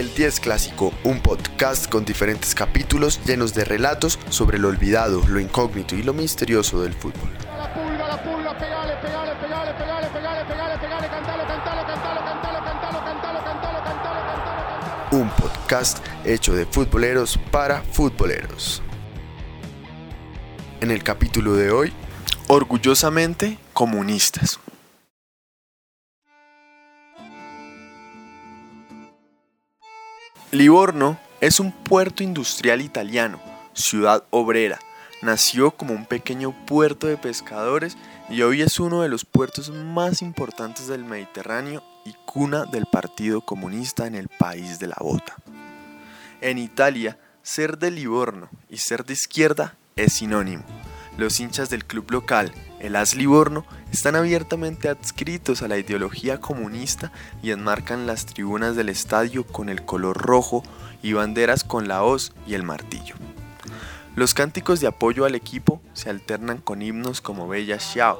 El 10 Clásico, un podcast con diferentes capítulos llenos de relatos sobre lo olvidado, lo incógnito y lo misterioso del fútbol. Un podcast hecho de futboleros para futboleros. En el capítulo de hoy, orgullosamente comunistas. Livorno es un puerto industrial italiano, ciudad obrera. Nació como un pequeño puerto de pescadores y hoy es uno de los puertos más importantes del Mediterráneo y cuna del Partido Comunista en el país de la bota. En Italia, ser de Livorno y ser de izquierda es sinónimo. Los hinchas del club local, el AS Livorno, están abiertamente adscritos a la ideología comunista y enmarcan las tribunas del estadio con el color rojo y banderas con la hoz y el martillo. Los cánticos de apoyo al equipo se alternan con himnos como Bella Xiao,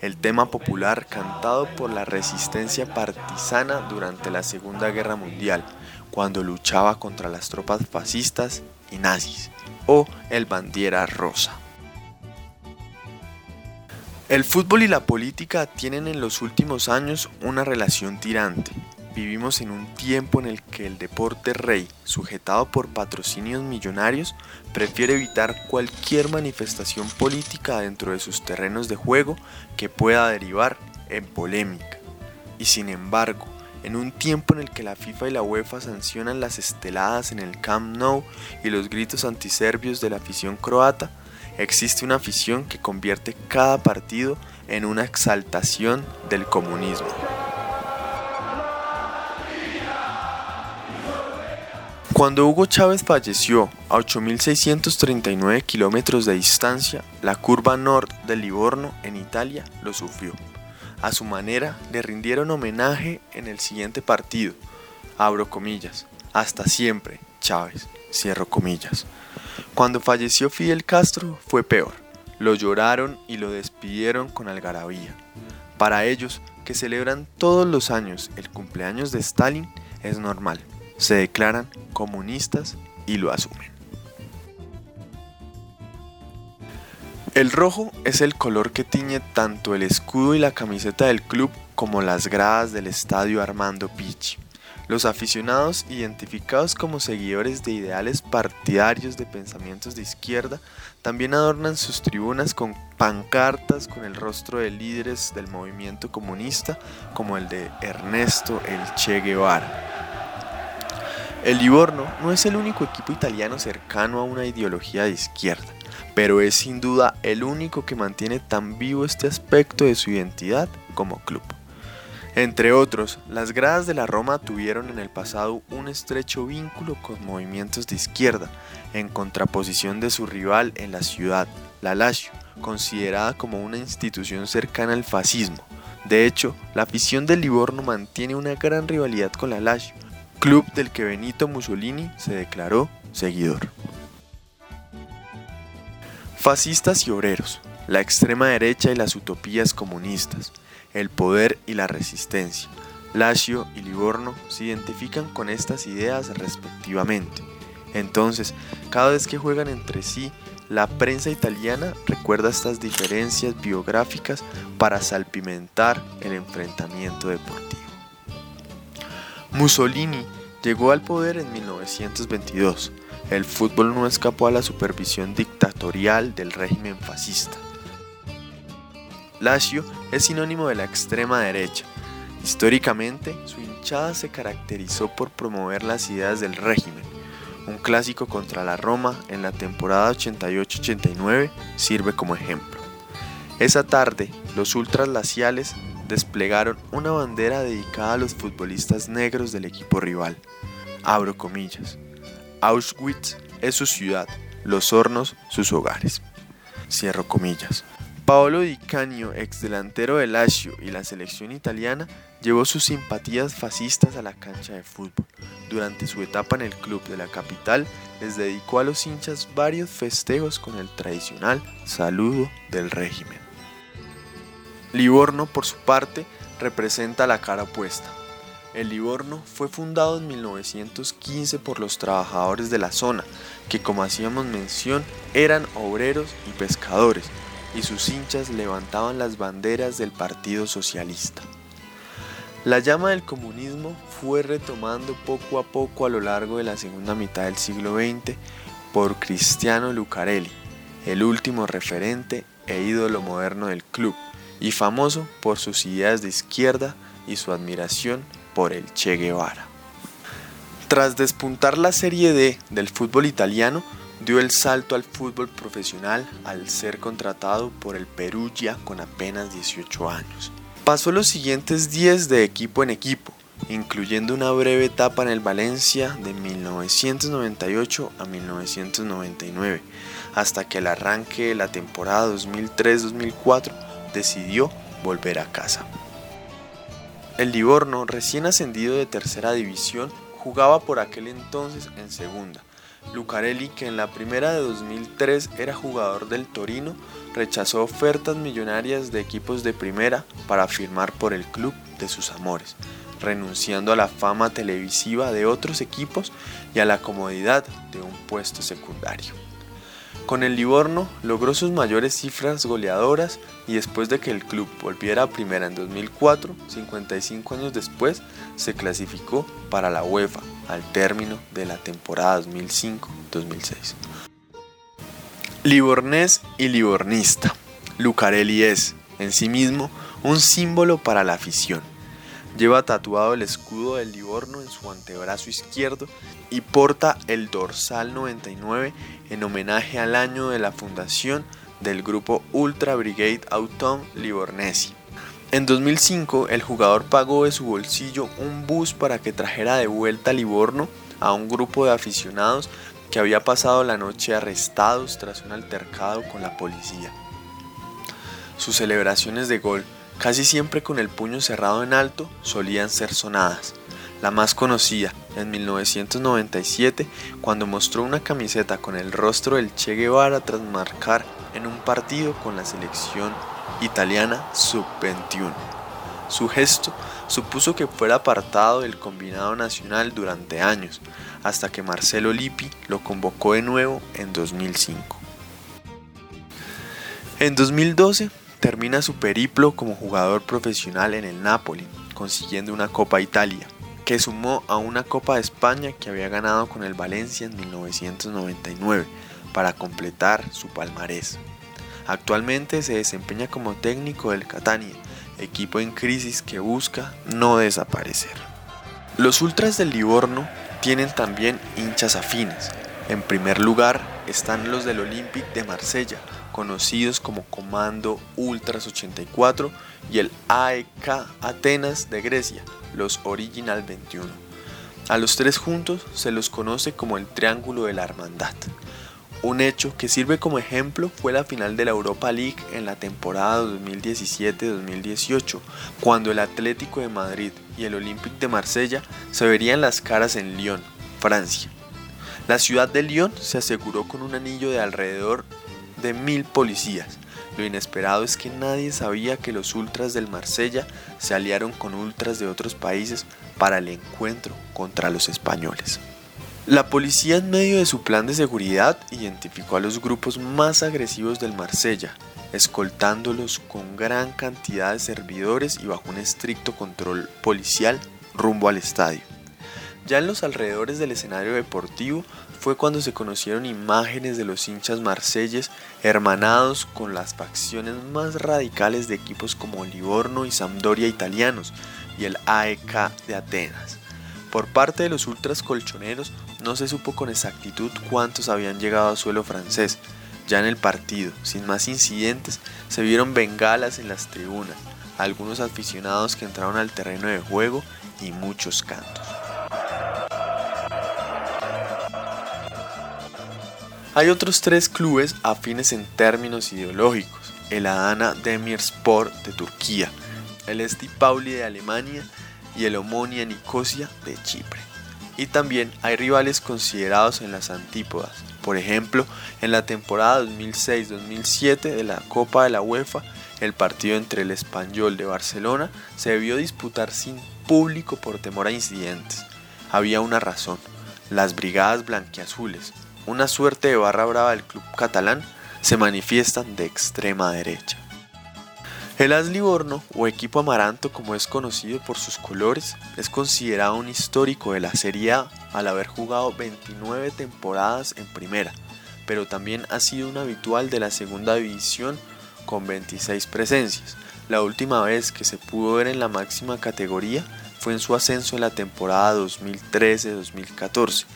el tema popular cantado por la resistencia partisana durante la Segunda Guerra Mundial, cuando luchaba contra las tropas fascistas y nazis, o el Bandiera Rosa. El fútbol y la política tienen en los últimos años una relación tirante. Vivimos en un tiempo en el que el deporte rey, sujetado por patrocinios millonarios, prefiere evitar cualquier manifestación política dentro de sus terrenos de juego que pueda derivar en polémica. Y sin embargo, en un tiempo en el que la FIFA y la UEFA sancionan las esteladas en el Camp Nou y los gritos antiserbios de la afición croata, existe una afición que convierte cada partido en una exaltación del comunismo. Cuando Hugo Chávez falleció a 8.639 kilómetros de distancia, la curva norte de Livorno, en Italia, lo sufrió. A su manera, le rindieron homenaje en el siguiente partido. Abro comillas. Hasta siempre, Chávez. Cierro comillas. Cuando falleció Fidel Castro fue peor. Lo lloraron y lo despidieron con algarabía. Para ellos, que celebran todos los años el cumpleaños de Stalin, es normal. Se declaran comunistas y lo asumen. El rojo es el color que tiñe tanto el escudo y la camiseta del club como las gradas del estadio Armando Pichi. Los aficionados, identificados como seguidores de ideales partidarios de pensamientos de izquierda, también adornan sus tribunas con pancartas con el rostro de líderes del movimiento comunista, como el de Ernesto El Che Guevara. El Livorno no es el único equipo italiano cercano a una ideología de izquierda, pero es sin duda el único que mantiene tan vivo este aspecto de su identidad como club. Entre otros, las gradas de la Roma tuvieron en el pasado un estrecho vínculo con movimientos de izquierda, en contraposición de su rival en la ciudad, la Lazio, considerada como una institución cercana al fascismo. De hecho, la afición del Livorno mantiene una gran rivalidad con la Lazio, club del que Benito Mussolini se declaró seguidor. Fascistas y obreros, la extrema derecha y las utopías comunistas el poder y la resistencia. Lazio y Livorno se identifican con estas ideas respectivamente. Entonces, cada vez que juegan entre sí, la prensa italiana recuerda estas diferencias biográficas para salpimentar el enfrentamiento deportivo. Mussolini llegó al poder en 1922. El fútbol no escapó a la supervisión dictatorial del régimen fascista. Lazio es sinónimo de la extrema derecha. Históricamente, su hinchada se caracterizó por promover las ideas del régimen. Un clásico contra la Roma en la temporada 88-89 sirve como ejemplo. Esa tarde, los ultralaciales desplegaron una bandera dedicada a los futbolistas negros del equipo rival. Abro comillas. Auschwitz es su ciudad, los hornos sus hogares. Cierro comillas. Paolo Di Canio, ex delantero del Lazio y la selección italiana, llevó sus simpatías fascistas a la cancha de fútbol. Durante su etapa en el club de la capital, les dedicó a los hinchas varios festejos con el tradicional saludo del régimen. Livorno, por su parte, representa la cara opuesta. El Livorno fue fundado en 1915 por los trabajadores de la zona, que como hacíamos mención eran obreros y pescadores, y sus hinchas levantaban las banderas del Partido Socialista. La llama del comunismo fue retomando poco a poco a lo largo de la segunda mitad del siglo XX por Cristiano Lucarelli, el último referente e ídolo moderno del club, y famoso por sus ideas de izquierda y su admiración por el Che Guevara. Tras despuntar la Serie D del fútbol italiano, dio el salto al fútbol profesional al ser contratado por el Perugia con apenas 18 años. Pasó los siguientes 10 de equipo en equipo, incluyendo una breve etapa en el Valencia de 1998 a 1999, hasta que al arranque de la temporada 2003-2004 decidió volver a casa. El Livorno, recién ascendido de tercera división, jugaba por aquel entonces en segunda. Lucarelli, que en la primera de 2003 era jugador del Torino, rechazó ofertas millonarias de equipos de primera para firmar por el club de sus amores, renunciando a la fama televisiva de otros equipos y a la comodidad de un puesto secundario. Con el Livorno logró sus mayores cifras goleadoras y después de que el club volviera a primera en 2004, 55 años después, se clasificó para la UEFA al término de la temporada 2005-2006. Livornés y livornista. Lucarelli es, en sí mismo, un símbolo para la afición Lleva tatuado el escudo del Livorno en su antebrazo izquierdo y porta el dorsal 99 en homenaje al año de la fundación del grupo Ultra Brigade Autumn Livornesi. En 2005 el jugador pagó de su bolsillo un bus para que trajera de vuelta a Livorno a un grupo de aficionados que había pasado la noche arrestados tras un altercado con la policía. Sus celebraciones de gol casi siempre con el puño cerrado en alto, solían ser sonadas. La más conocida, en 1997, cuando mostró una camiseta con el rostro del Che Guevara tras marcar en un partido con la selección italiana sub-21. Su gesto supuso que fuera apartado del combinado nacional durante años, hasta que Marcelo Lippi lo convocó de nuevo en 2005. En 2012 termina su periplo como jugador profesional en el Napoli, consiguiendo una Copa Italia, que sumó a una Copa de España que había ganado con el Valencia en 1999 para completar su palmarés. Actualmente se desempeña como técnico del Catania, equipo en crisis que busca no desaparecer. Los ultras del Livorno tienen también hinchas afines. En primer lugar están los del Olympique de Marsella, conocidos como Comando Ultras 84 y el AEK Atenas de Grecia, los Original 21. A los tres juntos se los conoce como el Triángulo de la Hermandad. Un hecho que sirve como ejemplo fue la final de la Europa League en la temporada 2017-2018, cuando el Atlético de Madrid y el Olympique de Marsella se verían las caras en Lyon, Francia. La ciudad de Lyon se aseguró con un anillo de alrededor de mil policías. Lo inesperado es que nadie sabía que los ultras del Marsella se aliaron con ultras de otros países para el encuentro contra los españoles. La policía en medio de su plan de seguridad identificó a los grupos más agresivos del Marsella, escoltándolos con gran cantidad de servidores y bajo un estricto control policial rumbo al estadio. Ya en los alrededores del escenario deportivo fue cuando se conocieron imágenes de los hinchas marselles hermanados con las facciones más radicales de equipos como Livorno y Sampdoria italianos y el AEK de Atenas. Por parte de los ultras colchoneros no se supo con exactitud cuántos habían llegado a suelo francés. Ya en el partido, sin más incidentes, se vieron bengalas en las tribunas, algunos aficionados que entraron al terreno de juego y muchos cantos. Hay otros tres clubes afines en términos ideológicos, el Adana Demirspor de Turquía, el Esti Pauli de Alemania y el Omonia Nicosia de Chipre. Y también hay rivales considerados en las antípodas, por ejemplo, en la temporada 2006-2007 de la Copa de la UEFA, El partido entre el Español de Barcelona se debió disputar sin público por temor a incidentes. Había una razón, las brigadas blanquiazules, una suerte de barra brava del club catalán, se manifiestan de extrema derecha. El AS Livorno, o equipo amaranto como es conocido por sus colores, es considerado un histórico de la Serie A al haber jugado 29 temporadas en primera, pero también ha sido un habitual de la segunda división con 26 presencias. La última vez que se pudo ver en la máxima categoría fue en su ascenso en la temporada 2013-2014,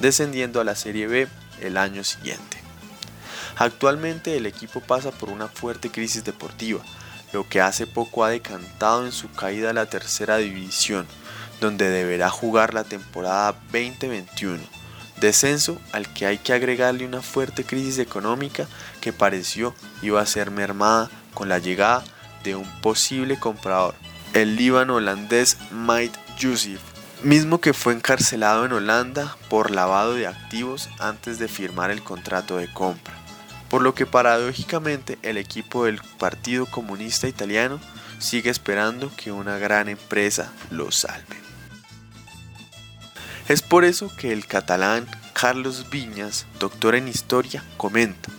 descendiendo a la Serie B el año siguiente. Actualmente el equipo pasa por una fuerte crisis deportiva, lo que hace poco ha decantado en su caída a la tercera división, donde deberá jugar la temporada 2021, descenso al que hay que agregarle una fuerte crisis económica que pareció iba a ser mermada con la llegada de un posible comprador, el líbano holandés Mike Yusuf, mismo que fue encarcelado en Holanda por lavado de activos antes de firmar el contrato de compra por lo que paradójicamente el equipo del Partido Comunista Italiano sigue esperando que una gran empresa lo salve. Es por eso que el catalán Carlos Viñas, doctor en historia, comenta,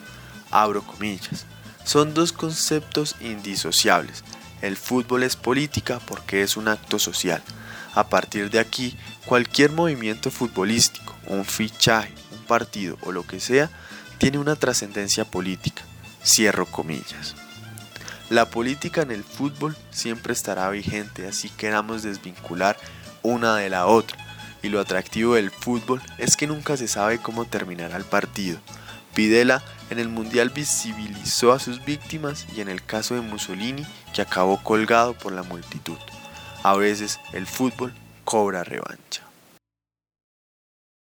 abro comillas, son dos conceptos indisociables. El fútbol es política porque es un acto social. A partir de aquí, cualquier movimiento futbolístico, un fichaje, un partido o lo que sea, tiene una trascendencia política. Cierro comillas. La política en el fútbol siempre estará vigente, así queramos desvincular una de la otra. Y lo atractivo del fútbol es que nunca se sabe cómo terminará el partido. Videla en el Mundial visibilizó a sus víctimas y en el caso de Mussolini que acabó colgado por la multitud. A veces el fútbol cobra revancha.